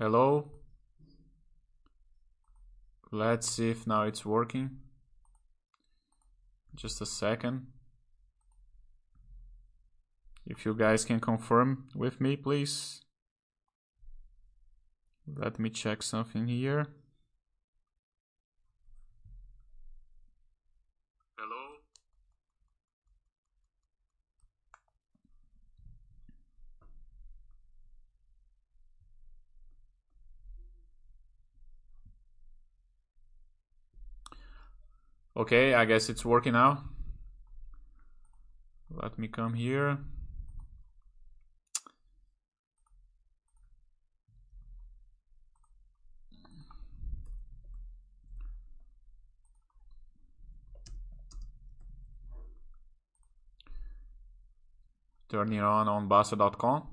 Hello? Let's see if now it's working. Just a second. If you guys can confirm with me, please. Let me check something here. Okay, I guess it's working now. Let me come here. turning on on Bossa.com.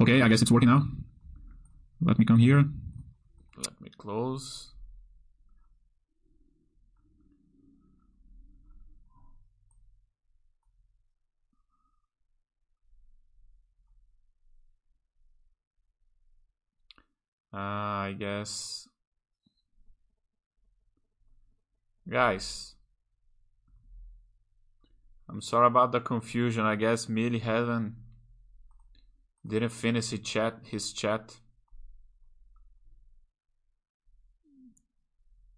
Okay, I guess it's working now. Let me come here. Let me close. Uh, I guess. Guys, I'm sorry about the confusion. I guess Millie haven't didn't finish his chat his chat.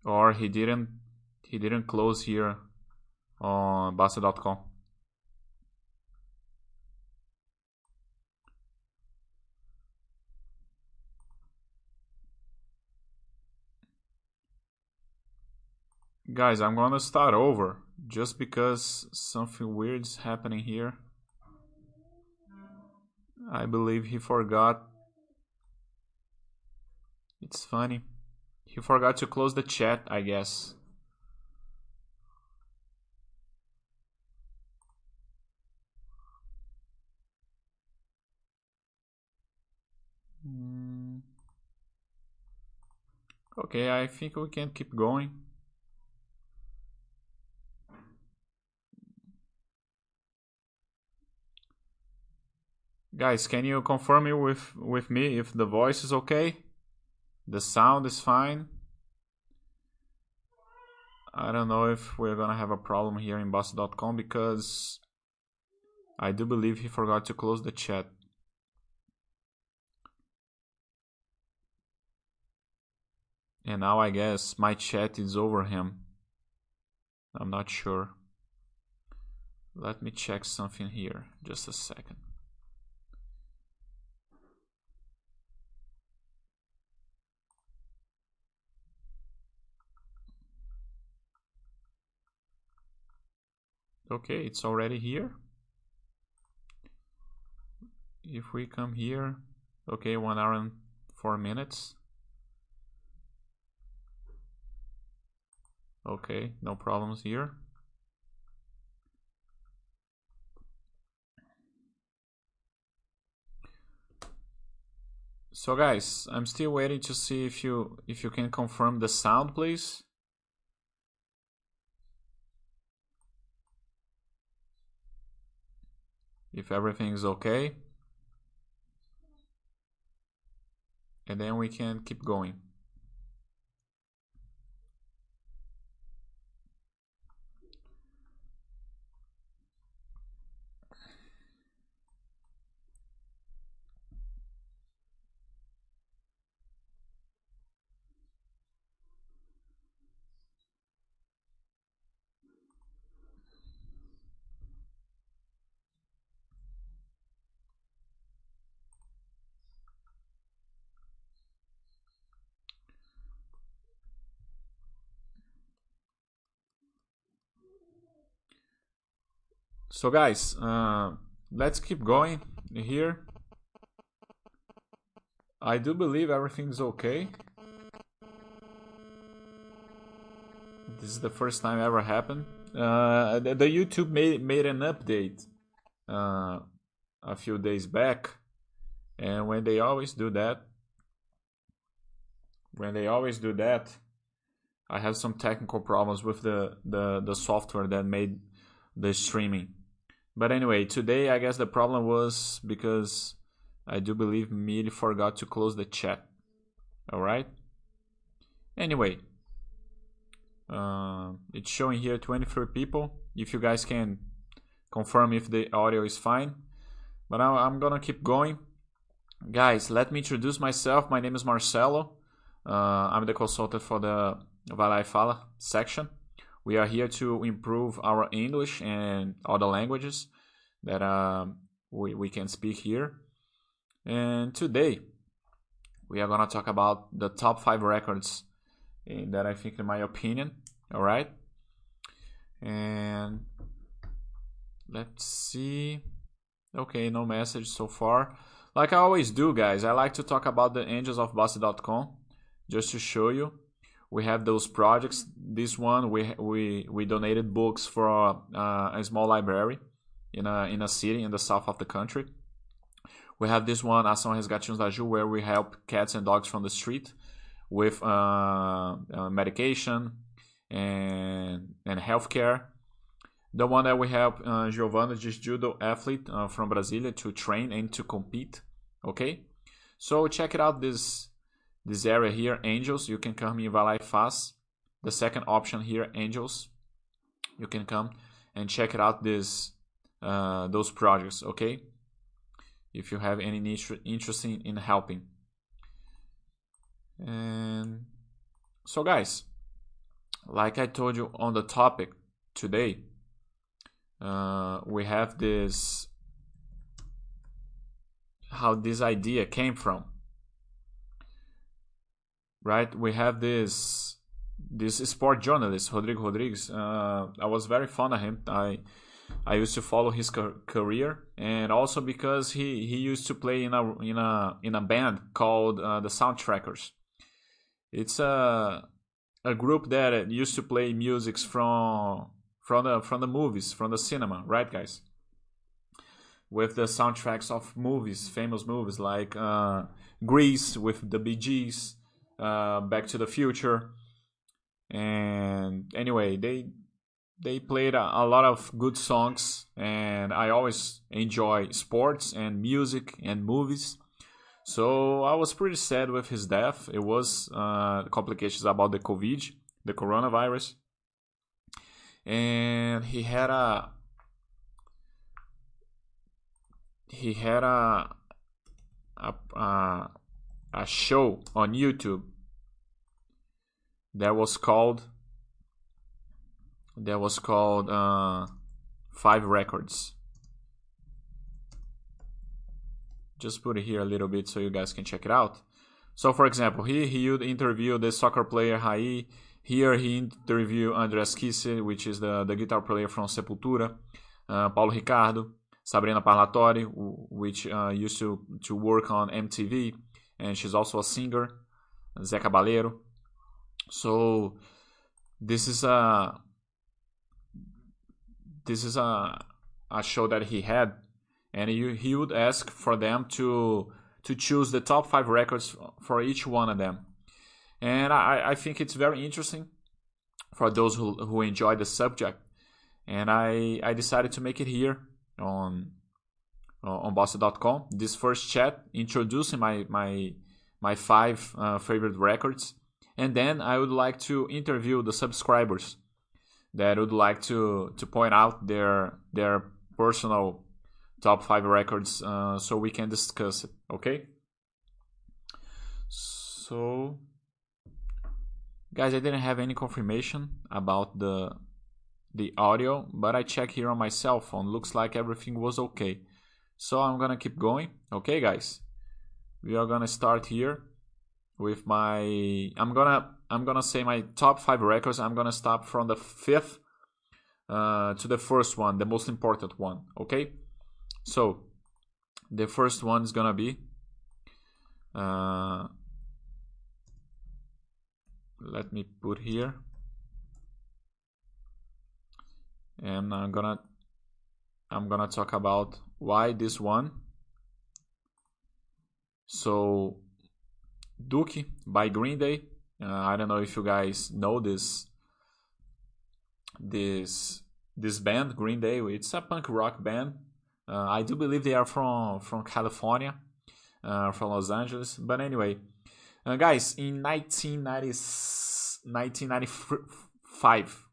Or he didn't he didn't close here on Bossa.com. Guys, I'm gonna start over just because something weird is happening here. I believe he forgot. It's funny. He forgot to close the chat, I guess. Hmm. Okay, I think we can keep going. Guys, can you confirm it with, with me if the voice is okay? The sound is fine? I don't know if we're gonna have a problem here in bossa.com because I do believe he forgot to close the chat. And now I guess my chat is over him. I'm not sure. Let me check something here. Just a second. Okay it's already here. If we come here okay one hour and four minutes. Okay no problems here. So guys i'm still waiting to see if you if you can confirm the sound please if everything is okay. And then we can keep going So guys, uh, let's keep going here. I do believe everything's okay. This is the first time ever happened. Uh, the, the, YouTube made made an update uh, a few days back, and when they always do that, when they always do that, I have some technical problems with the the the software that made the streaming. But anyway, today I guess the problem was because I do believe Millie forgot to close the chat. Alright? Anyway, uh, it's showing here 23 people. If you guys can confirm if the audio is fine. But I'm gonna keep going. Guys, let me introduce myself. My name is Marcelo. Uh, I'm the consultant for the e Fala section. We are here to improve our English and other languages that uh, we, we can speak here. And today, we are gonna talk about the top five records that I think, in my opinion, all right. And let's see. Okay, no message so far. Like I always do, guys, I like to talk about the angelsofbossa.com just to show you. We have those projects. This one, we we we donated books for uh, a small library in a in a city in the south of the country. We have this one, Ação Resgatinhos da Ju, where we help cats and dogs from the street with uh, uh, medication and and healthcare. The one that we help uh, Giovanna, this judo athlete uh, from Brasilia, to train and to compete. Okay, so check it out. This this area here, Angels. You can come in Lá e The second option here, Angels. You can come and check it out. This uh, those projects. Okay, if you have any interest in helping. And so, guys, like I told you on the topic today, uh, we have this how this idea came from right? We have this this sport journalist rodrigo rodrigues. Uh, i was very fond of him. I i used to follow his career. And also because he he used to play in a in a in a band called uh, the soundtrackers it's a a group that used to play musics from from the from the movies, from the cinema, right, guys? With the soundtracks of movies, famous movies like uh, Grease with the Gees, uh, Back to the Future, and anyway, they they played a, a, lot of good songs, and I always enjoy sports and music and movies. So I was pretty sad with his death. It was uh, complications about the COVID, the coronavirus, and he had a he had a a, a, a show on YouTube that was called that was called uh, Five Records just put it here a little bit so you guys can check it out. So, for example, here he would interview the soccer player Rai. Here he interviewed Andreas Kisser, which is the, the guitar player from Sepultura, uh, Paulo Ricardo, Sabrina Parlatore, which uh, used to, to work on MTV, and she's also a singer, Zé Cabaleiro. So, this is a this is a a show that he had and he, he would ask for them to to choose the top five records for each one of them. And I, I think it's very interesting for those who, who enjoy the subject. And I, I decided to make it here on on bossa.com. This first chat introducing my my my five uh, favorite records, and then I would like to interview the subscribers that would like to to point out their their personal top five records uh, so we can discuss it okay? So guys i didn't have any confirmation about the the audio but i check here on my cell phone. Looks like everything was okay so i'm gonna keep going. Okay guys. We are gonna start here with my i'm gonna i'm gonna say my top five records. I'm gonna stop from the fifth uh, to the first one the most important one. Okay? So the first one is gonna be uh, let me put here. And I'm gonna I'm gonna talk about why this one. So Dookie by Green Day. Uh, I don't know if you guys know this this this band Green Day. It's a punk rock band. Uh, I do believe they are from from California, uh, from Los Angeles. But anyway, uh, guys, in 1990, 1995,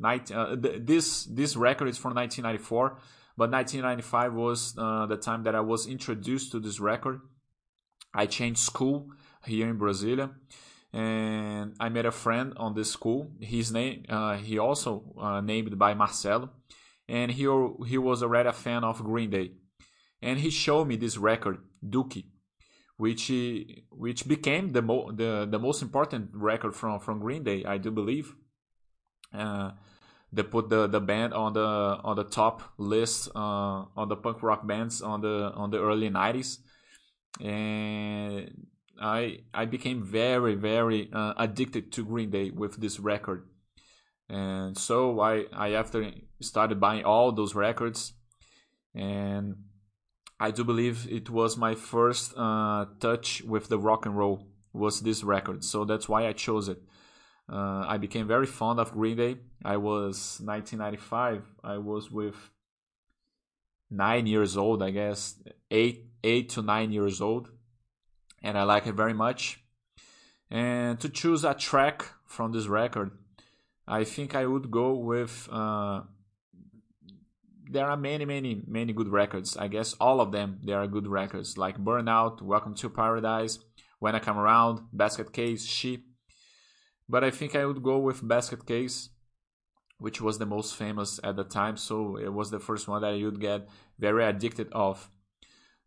19, uh, th- this this record is from 1994, but 1995 was uh, the time that I was introduced to this record. I changed school here in Brasilia, and I met a friend on this school. His name, uh, he also uh, named by Marcelo, and he he was already a fan of Green Day, and he showed me this record, Dookie, which which became the mo- the the most important record from from Green Day, I do believe. Uh, they put the, the band on the on the top list uh, on the punk rock bands on the on the early 90s and I I became very very uh, addicted to Green Day with this record, and so I I after started buying all those records, and I do believe it was my first uh, touch with the rock and roll was this record, so that's why I chose it. Uh, I became very fond of Green Day. I was 1995. I was with nine years old, I guess, eight eight to nine years old and I like it very much. And to choose a track from this record, I think I would go with. Uh, there are many, many, many good records. I guess all of them they are good records, like Burnout, Welcome to Paradise, When I Come Around, Basket Case, She. But I think I would go with Basket Case, which was the most famous at the time. So it was the first one that I would get very addicted of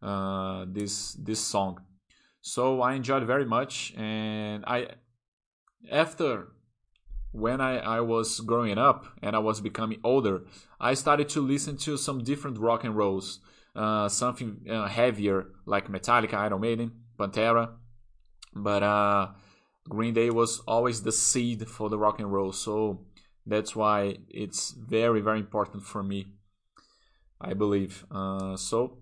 uh, this this song. So I enjoyed very much, and I after when I, I was growing up and I was becoming older, I started to listen to some different rock and rolls, uh, something uh, heavier like Metallica, Iron Maiden, Pantera, but uh, Green Day was always the seed for the rock and roll. So that's why it's very very important for me. I believe. Uh, so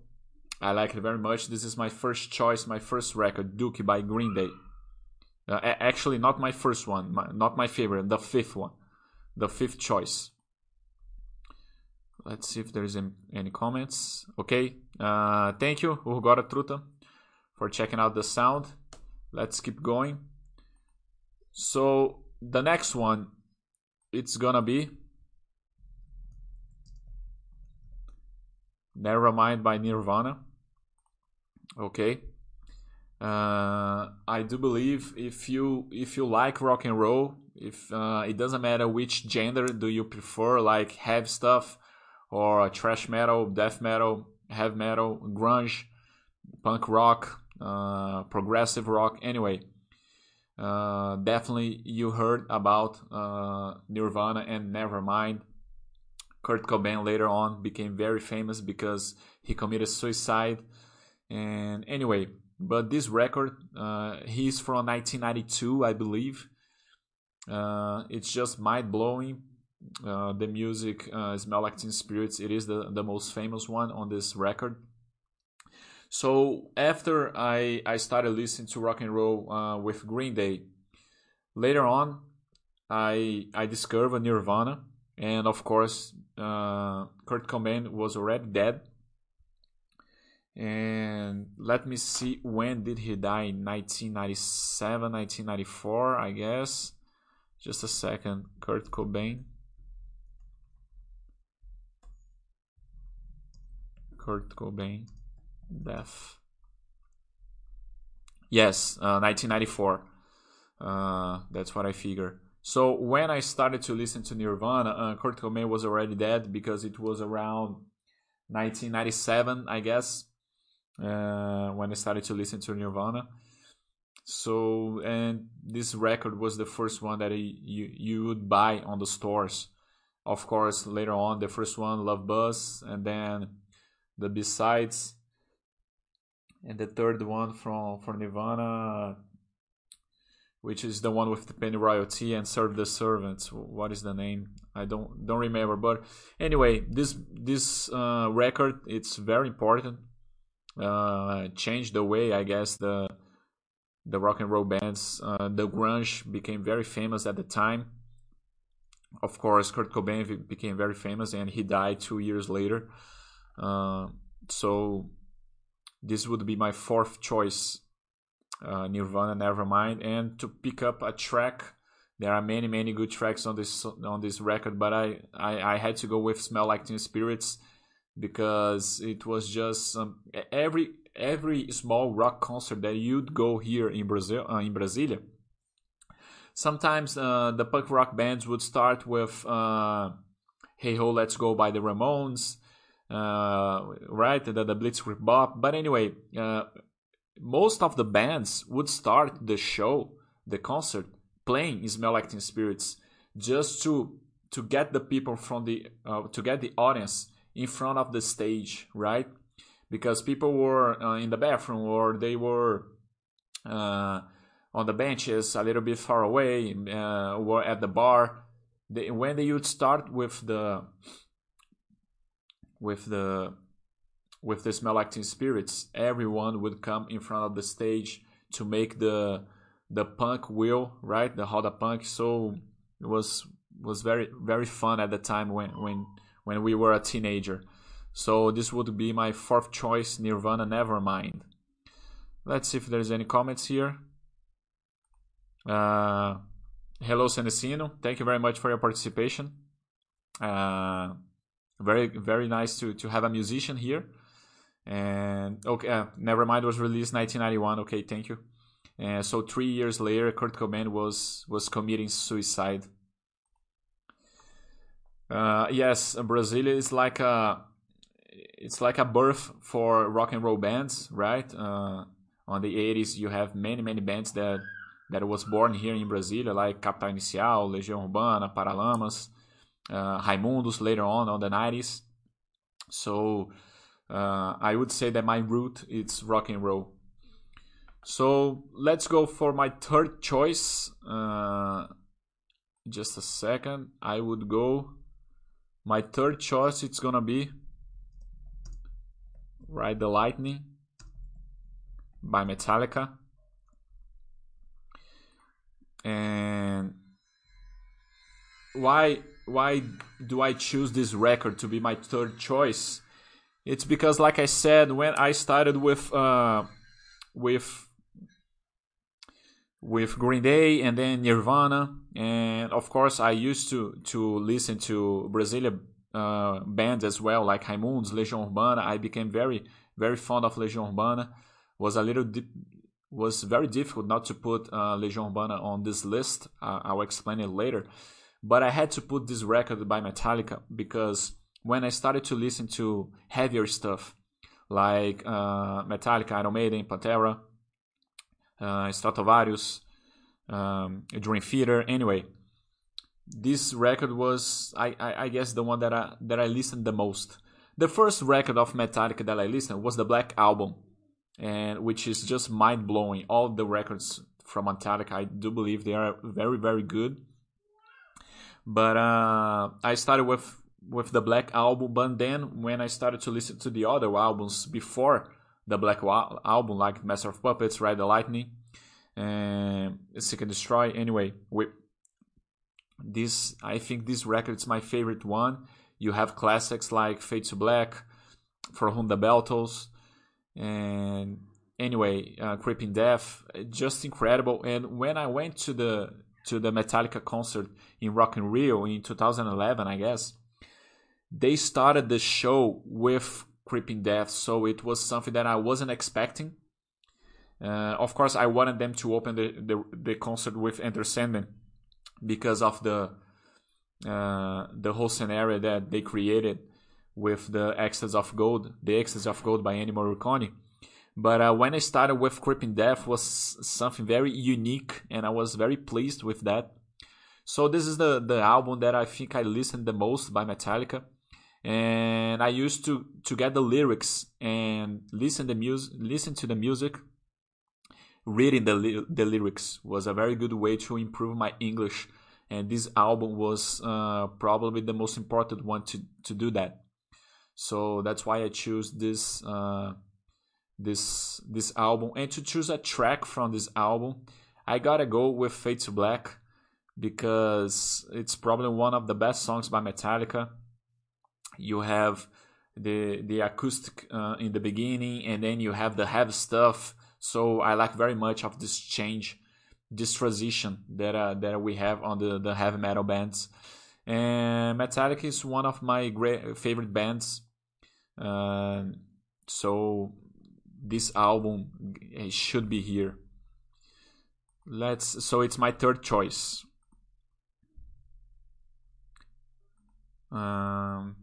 I like it very much. This is my first choice, my first record, Dookie by Green Day. Uh, actually, not my first one, my, not my favorite, the fifth one, the fifth choice. Let's see if there's any comments. Okay, uh, thank you, Urgora Truta, for checking out the sound. Let's keep going. So the next one, it's gonna be Nevermind by Nirvana. Okay. Uh, I do believe if you if you like rock and roll, if uh, it doesn't matter which gender do you prefer, like heavy stuff or trash metal, death metal, heavy metal, grunge, punk rock, uh, progressive rock. Anyway, uh, definitely you heard about uh, Nirvana and Nevermind. Kurt Cobain later on became very famous because he committed suicide and anyway, but this record, uh, he's from 1992, I believe. Uh, it's just mind blowing. Uh, the music, uh, "Smell Like Teen Spirits," it is the the most famous one on this record. So after I I started listening to rock and roll uh, with Green Day, later on, I I discovered Nirvana, and of course, uh, Kurt Cobain was already dead. And let me see when did he die? 1997 1994 i guess. Just a second kurt cobain. Kurt cobain death yes uh, 1994 uh, that's what i figure so when i started to listen to nirvana uh, kurt cobain was already dead because it was around 1997 i guess uh, when I started to listen to Nirvana. So, and this record was the first one that you you would buy on the stores. Of course, later on, the first one, Love Buzz, and then the B sides, and the third one from from Nirvana, which is the one with the Pennyroyal Tea and Serve the Servants. What is the name? I don't don't remember. But anyway, this this uh, record it's very important uh, changed the way I guess the the rock and roll bands, uh, the grunge became very famous at the time. Of course, Kurt Cobain became very famous, and he died two years later. Uh, so this would be my fourth choice, uh, Nirvana Nevermind, and to pick up a track. There are many many good tracks on this on this record, but I I, I had to go with Smell Like Teen Spirits because it was just um, every every small rock concert that you'd go here in Brazil uh, in Brasilia. Sometimes uh, the punk rock bands would start with uh, "Hey Ho, Let's Go" by the Ramones, right? The, the Blitzkrieg Bop. But anyway, uh, most of the bands would start the show, the concert, playing "Smell Like Teen Spirits" just to to get the people from the uh, to get the audience in front of the stage, right? Because people were uh, in the bathroom or they were uh, on the benches a little bit far away uh, or at the bar. They, when they would start with the with the with the smell teen spirits, everyone would come in front of the stage to make the the punk wheel, right? The Roda Punk. So it was was very very fun at the time when when when we were a teenager. So this would be my fourth choice, Nirvana Nevermind. Let's see if there's any comments here. Uh, hello, Senesino. Thank you very much for your participation. Uh, very, very nice to, to have a musician here. And okay, uh, Nevermind was released 1991. Okay, thank you. And so three years later, Kurt Cobain was was committing suicide. Uh, yes, Brazil is like a it's like a birth for rock and roll bands, right? Uh, on the 80s, you have many many bands that that was born here in Brasilia, like Capital Inicial, Legião Urbana, Paralamas, uh, Raimundos later on on the 90s. So uh, I would say that my root is rock and roll. So let's go for my third choice. Uh, just a second. I would go my third choice it's gonna be Ride the Lightning by Metallica. And why why do I choose this record to be my third choice? It's because like I said when I started with uh with with Green Day and then Nirvana, and of course I used to to listen to Brazilian uh, bands as well, like Raimundos, Legião Urbana. I became very very fond of Legião Urbana. Was a little di- was very difficult not to put uh, Legião Urbana on this list. Uh, I'll explain it later, but I had to put this record by Metallica because when I started to listen to heavier stuff like uh, Metallica, Iron Maiden, Pantera uh, Stratovarius, um, Dream Theater. Anyway, this record was, I, I, I, guess, the one that I that I listened the most. The first record of Metallica that I listened was the Black Album, and which is just mind blowing. All the records from Metallica, I do believe they are very very good. But uh, I started with with the Black Album, but then when I started to listen to the other albums before the Black Album, like Master of Puppets, Ride the Lightning, and Seek and Destroy. Anyway, we, this I think this record is my favorite one. You have classics like Fade to Black, For Whom the Bell Tolls, and anyway, uh, Creeping Death, just incredible. And when I went to the to the Metallica concert in Rock in Rio in 2011, I guess they started the show with creeping death. So it was something that I wasn't expecting. Uh, of course, I wanted them to open the, the, the concert with Enter Sandman because of the uh, the whole scenario that they created with the Ecstasy of Gold, the Ecstasy of Gold by Ennio Morricone. But uh, when I started with Creeping Death was something very unique, and I was very pleased with that. So this is the the album that I think I listened the most by Metallica and I used to to get the lyrics and listen the music, listen to the music. Reading the the lyrics was a very good way to improve my English, and this album was uh, probably the most important one to to do that. So that's why I choose this uh, this this album, and to choose a track from this album, I gotta go with Fade to Black because it's probably one of the best songs by Metallica you have the the acoustic uh, in the beginning, and then you have the heavy stuff. So I like very much of this change, this transition that uh, that we have on the the heavy metal bands. And Metallica is one of my great favorite bands. Uh, so this album should be here. Let's. So it's my third choice. Um,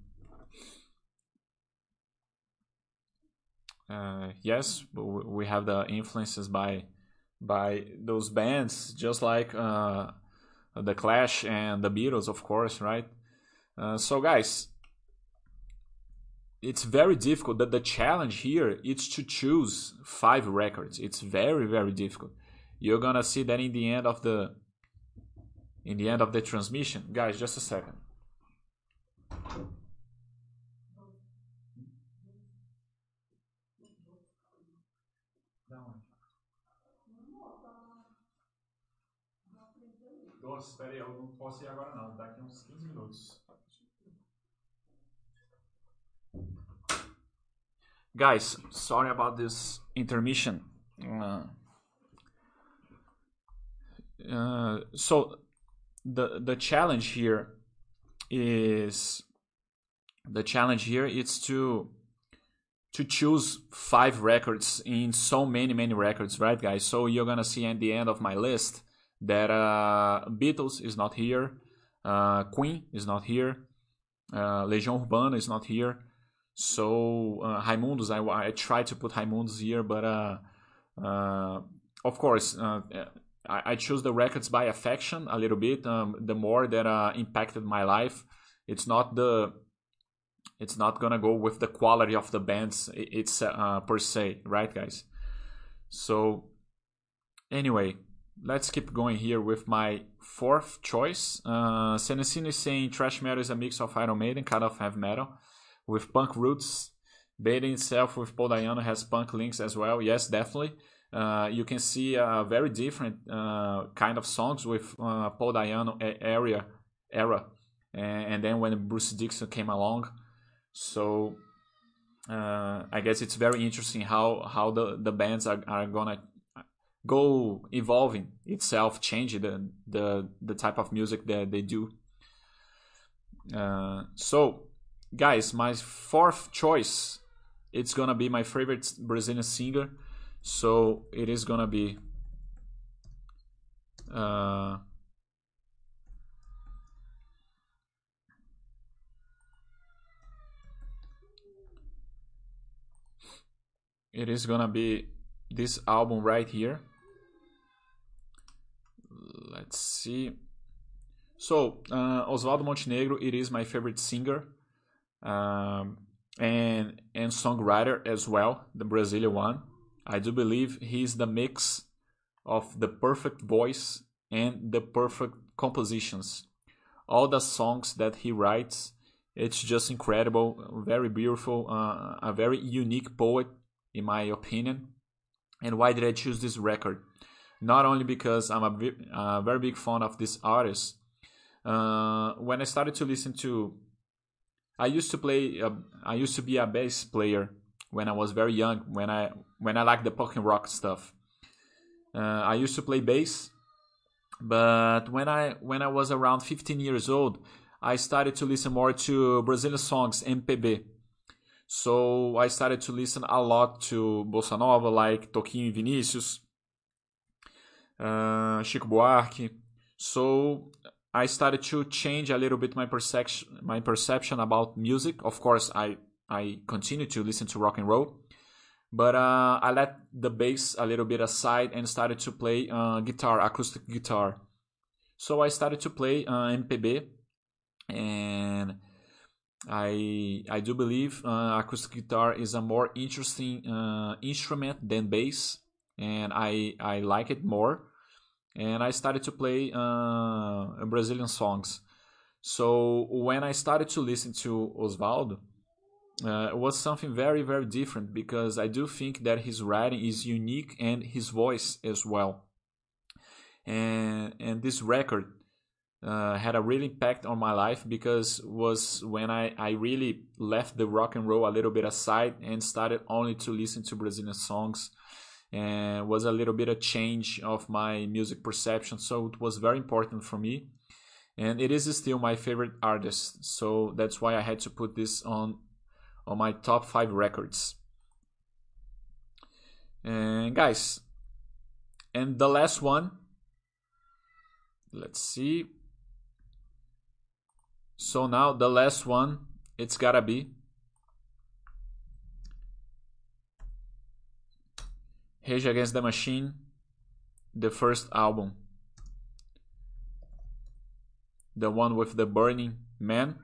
uh, yes, we have the influences by by those bands, just like uh, the Clash and the Beatles, of course, right? Uh, so, guys, it's very difficult. That the challenge here is to choose five records. It's very very difficult. You're gonna see that in the end of the in the end of the transmission, guys. Just a second. Nossa, espera aí, eu não posso ir agora não, daqui uns 15 minutos. Guys, sorry about this intermission. Uh, uh, so the the challenge here is the challenge here is to to choose five records in so many many records right guys so you're gonna see at the end of my list that uh, beatles is not here uh, queen is not here uh, Legião Urbana is not here so uh, Raimundos, I, I tried to put Raimundos here, but uh, uh, of course uh, I, I choose the records by affection a little bit. Um, the more that uh, impacted my life, it's not the it's not gonna go with the quality of the bands it's uh, per se, right, guys? So anyway, let's keep going here with my fourth choice. Uh, is saying trash metal is a mix of Iron Maiden, kind of heavy metal with punk roots. Maiden itself with Paul Di'Anno has punk links as well. Yes, definitely. Uh, you can see a very different uh, kind of songs with uh, Paul Di'Anno area era, and, then when Bruce Dickinson came along, so uh, I guess it's very interesting how how the the bands are, are gonna go evolving itself, change the the the type of music that they do. Uh, so guys, my fourth choice, it's gonna be my favorite Brazilian singer. So it is gonna be. Uh, it is gonna be this album right here. Let's see. So, uh, Oswaldo Montenegro, it is my favorite singer um, and and songwriter as well, the Brazilian one. I do believe he's the mix of the perfect voice and the perfect compositions. All the songs that he writes, it's just incredible, very beautiful, uh, a very unique poet, in my opinion. And why did I choose this record? Not only because I'm a, a very big fan of this artist. Uh, when I started to listen to I used to play. Uh, I used to be a bass player when I was very young. When I when I liked the punk and rock stuff. Uh, I used to play bass, but when I when I was around 15 years old, I started to listen more to Brazilian songs, MPB. So I started to listen a lot to bossa nova, like Toquinho e Vinicius, uh, Chico Buarque. So I started to change a little bit my perception my perception about music. Of course, I I continue to listen to rock and roll, but uh, I let the bass a little bit aside and started to play uh, guitar, acoustic guitar. So I started to play uh, MPB, and I I do believe uh, acoustic guitar is a more interesting uh, instrument than bass, and I I like it more and I started to play uh, Brazilian songs. So when I started to listen to Oswaldo, uh, it was something very very different because I do think that his writing is unique and his voice as well. And and this record, uh, had a real impact on my life because was when I, I really left the rock and roll a little bit aside and started only to listen to Brazilian songs and was a little bit a change of my music perception so it was very important for me. And it is still my favorite artist so that's why I had to put this on on my top 5 records. And guys and the last one let's see. So now the last one, it's gotta be Rage Against the Machine, the first album. The one with the Burning Man.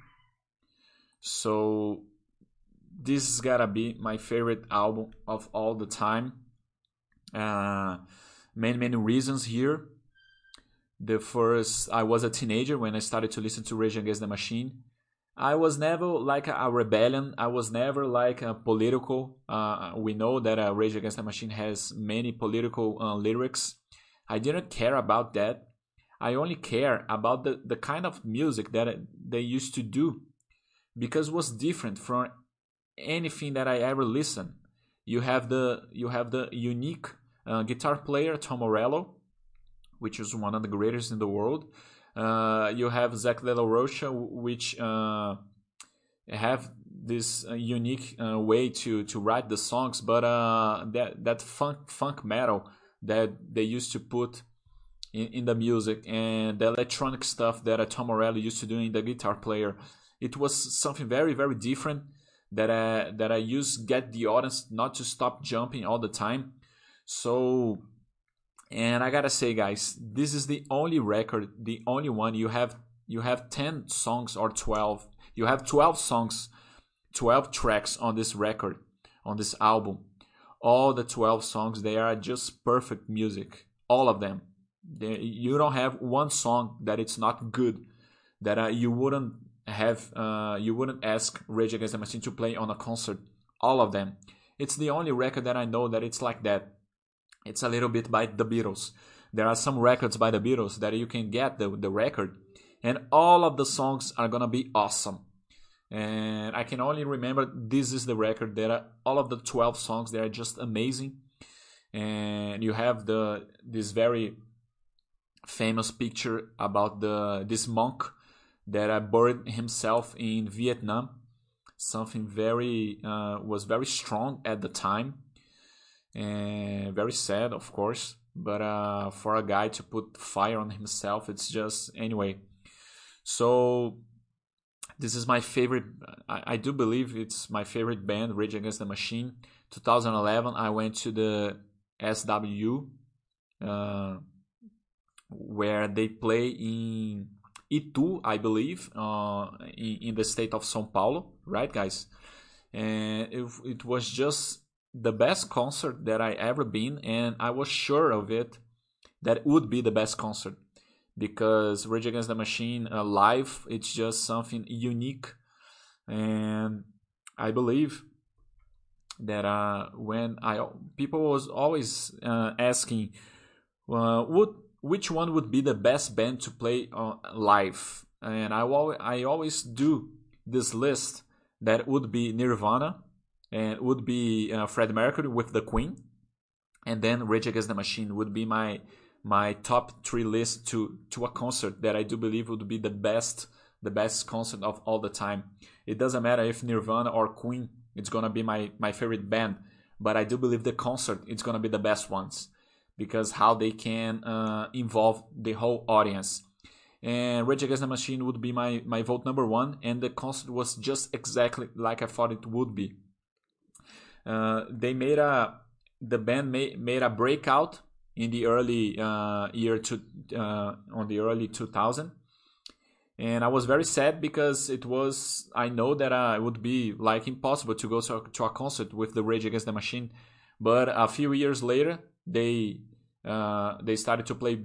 So this is gotta be my favorite album of all the time. Uh, many many reasons here the first I was a teenager when I started to listen to Rage Against the Machine. I was never like a rebellion. I was never like a political. Uh, we know that uh, Rage Against the Machine has many political uh, lyrics. I didn't care about that. I only care about the, the kind of music that they used to do because was different from anything that I ever listened. You have the you have the unique uh, guitar player Tom Morello which is one of the greatest in the world. Uh, you have Zack De Rocha, which uh, have this uh, unique uh, way to to write the songs, but uh, that that funk funk metal that they used to put in, in the music and the electronic stuff that Tom Morello used to do in the guitar player, it was something very very different that I, that I used get the audience not to stop jumping all the time. So and I gotta say, guys, this is the only record, the only one you have. You have ten songs or twelve. You have twelve songs, twelve tracks on this record, on this album. All the twelve songs, they are just perfect music. All of them. They, you don't have one song that it's not good. That uh, you wouldn't have. Uh, you wouldn't ask Rage Against the Machine to play on a concert. All of them. It's the only record that I know that it's like that it's a little bit by the Beatles. There are some records by the Beatles that you can get the, the record, and all of the songs are gonna be awesome. And I can only remember this is the record. There are all of the 12 songs, they are just amazing. And you have the this very famous picture about the this monk that buried himself in Vietnam. Something very uh, was very strong at the time and very sad, of course. But uh, for a guy to put fire on himself, it's just anyway. So this is my favorite. I, I do believe it's my favorite band, Rage Against the Machine. 2011, I went to the SW, uh, where they play in Itu, I believe, uh, in, in the state of São Paulo, right, guys? And it, it was just the best concert that I ever been, and I was sure of it that would be the best concert. Because Rage Against the Machine uh, live it's just something unique, and I believe that uh, when I people was always uh, asking, uh, would which one would be the best band to play live, and I I always do this list that would be Nirvana and would be uh, Fred Mercury with the Queen, and then Rage Against the Machine would be my my top three list to to a concert that I do believe would be the best the best concert of all the time. It doesn't matter if Nirvana or Queen it's gonna be my my favorite band, but I do believe the concert it's gonna be the best ones because how they can uh, involve the whole audience. And Rage Against the Machine would be my my vote number one, and the concert was just exactly like I thought it would be. Uh, they made a the band made, made a breakout in the early uh, year to uh, on the early 2000 and i was very sad because it was i know that uh, it would be like impossible to go to a, to a concert with the rage against the machine. But a few years later they uh, they started to play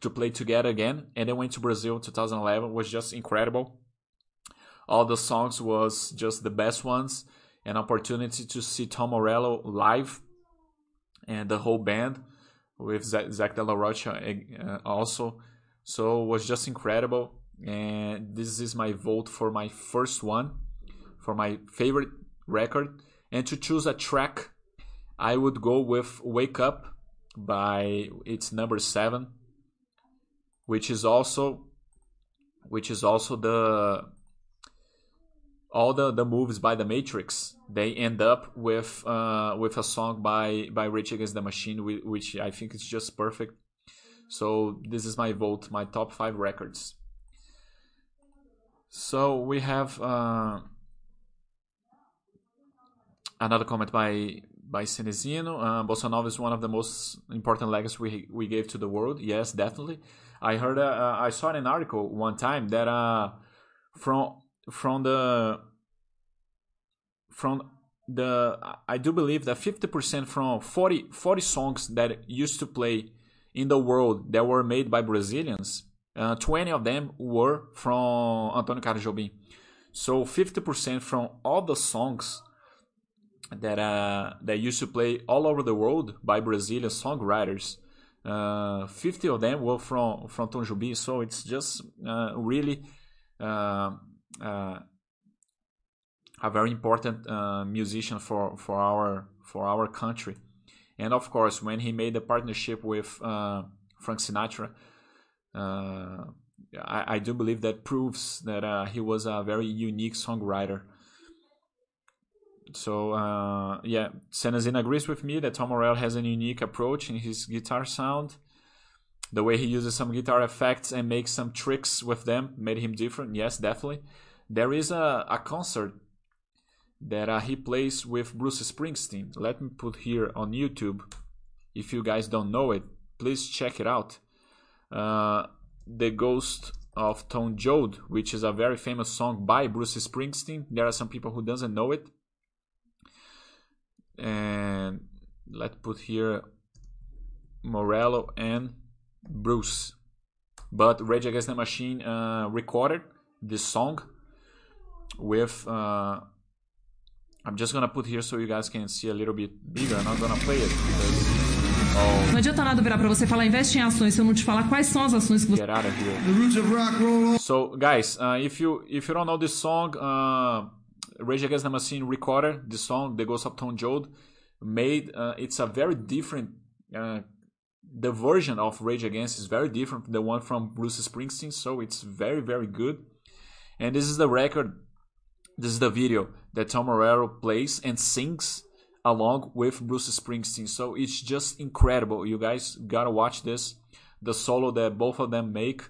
to play together again and they went to brazil 2011 it was just incredible. All the songs was just the best ones an opportunity to see Tom Morello live and the whole band with Zack De Rocha uh, also So it was just incredible. And this is my vote for my first one, for my favorite record. And to choose a track, I would go with Wake Up by its number seven, which is also which is also the all the, the movies by the Matrix, they end up with uh, with a song by by Rage Against the Machine, which I think is just perfect. So this is my vote, my top five records. So we have uh, another comment by by Cenezino. Uh, Bossa Nova is one of the most important legacies we we gave to the world. Yes, definitely. I heard, uh I saw an article one time that uh, from from the from the I do believe that 50% from 40, 40 songs that used to play in the world that were made by Brazilians, uh, 20 of them were from Antônio Carlos Jobim. So 50% from all the songs that uh, that used to play all over the world by Brazilian songwriters, uh, 50 of them were from from Tom Jobim. So it's just uh, really uh, a very important uh, musician for, for our for our country. And of course, when he made the partnership with uh, Frank Sinatra, uh, I, I, do believe that proves that uh, he was a very unique songwriter. So uh, yeah, Senazin agrees with me that Tom Morello has a unique approach in his guitar sound. The way he uses some guitar effects and makes some tricks with them made him different. Yes, definitely. There is a, a concert that uh, he plays with Bruce Springsteen. Let me put here on YouTube. If you guys don't know it, please check it out. Uh, the Ghost of Tom Joad, which is a very famous song by Bruce Springsteen. There are some people who doesn't know it. And let's put here Morello and Bruce. But Rage Against the Machine uh, recorded this song with. Uh, I'm just gonna put here so you guys can see a little bit bigger. I'm not gonna play it because. Oh, não adianta nada virar para você falar investe em ações se eu não te falar quais são as ações que você. Get out of here. The roots of rock roll. So guys, uh, if you if you don't know this song, uh, Rage Against the Machine recorded this song "The Ghost of Tom Joad." Made uh, it's a very different uh, the version of Rage Against is very different from the one from Bruce Springsteen, so it's very very good. And this is the record, this is the video that Tom Morello plays and sings along with Bruce Springsteen. So it's just incredible. You guys gotta watch this. The solo that both of them make,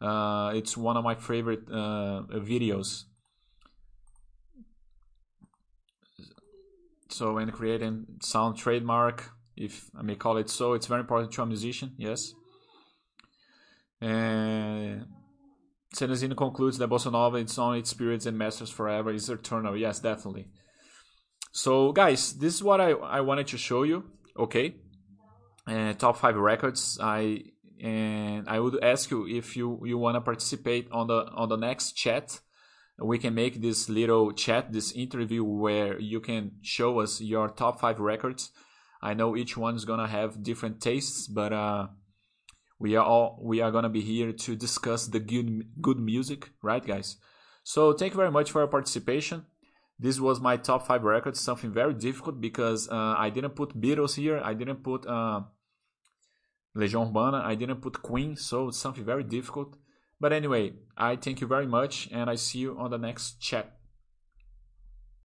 uh, it's one of my favorite uh, videos. So when creating sound trademark, if I may call it so. It's very important to a musician, yes. And Cenezino concludes that Bossa Nova, its own its spirits and masters forever, is eternal. Yes, definitely. So, guys, this is what I, I wanted to show you. Okay, uh, top five records. I and I would ask you if you you want to participate on the on the next chat. We can make this little chat, this interview where you can show us your top five records I know each one's gonna have different tastes, but uh, we are all we are gonna be here to discuss the good good music, right, guys? So thank you very much for your participation. This was my top five records. Something very difficult because uh, I didn't put Beatles here. I didn't put uh, Legião Urbana. I didn't put Queen. So it's something very difficult. But anyway, I thank you very much, and I see you on the next chat.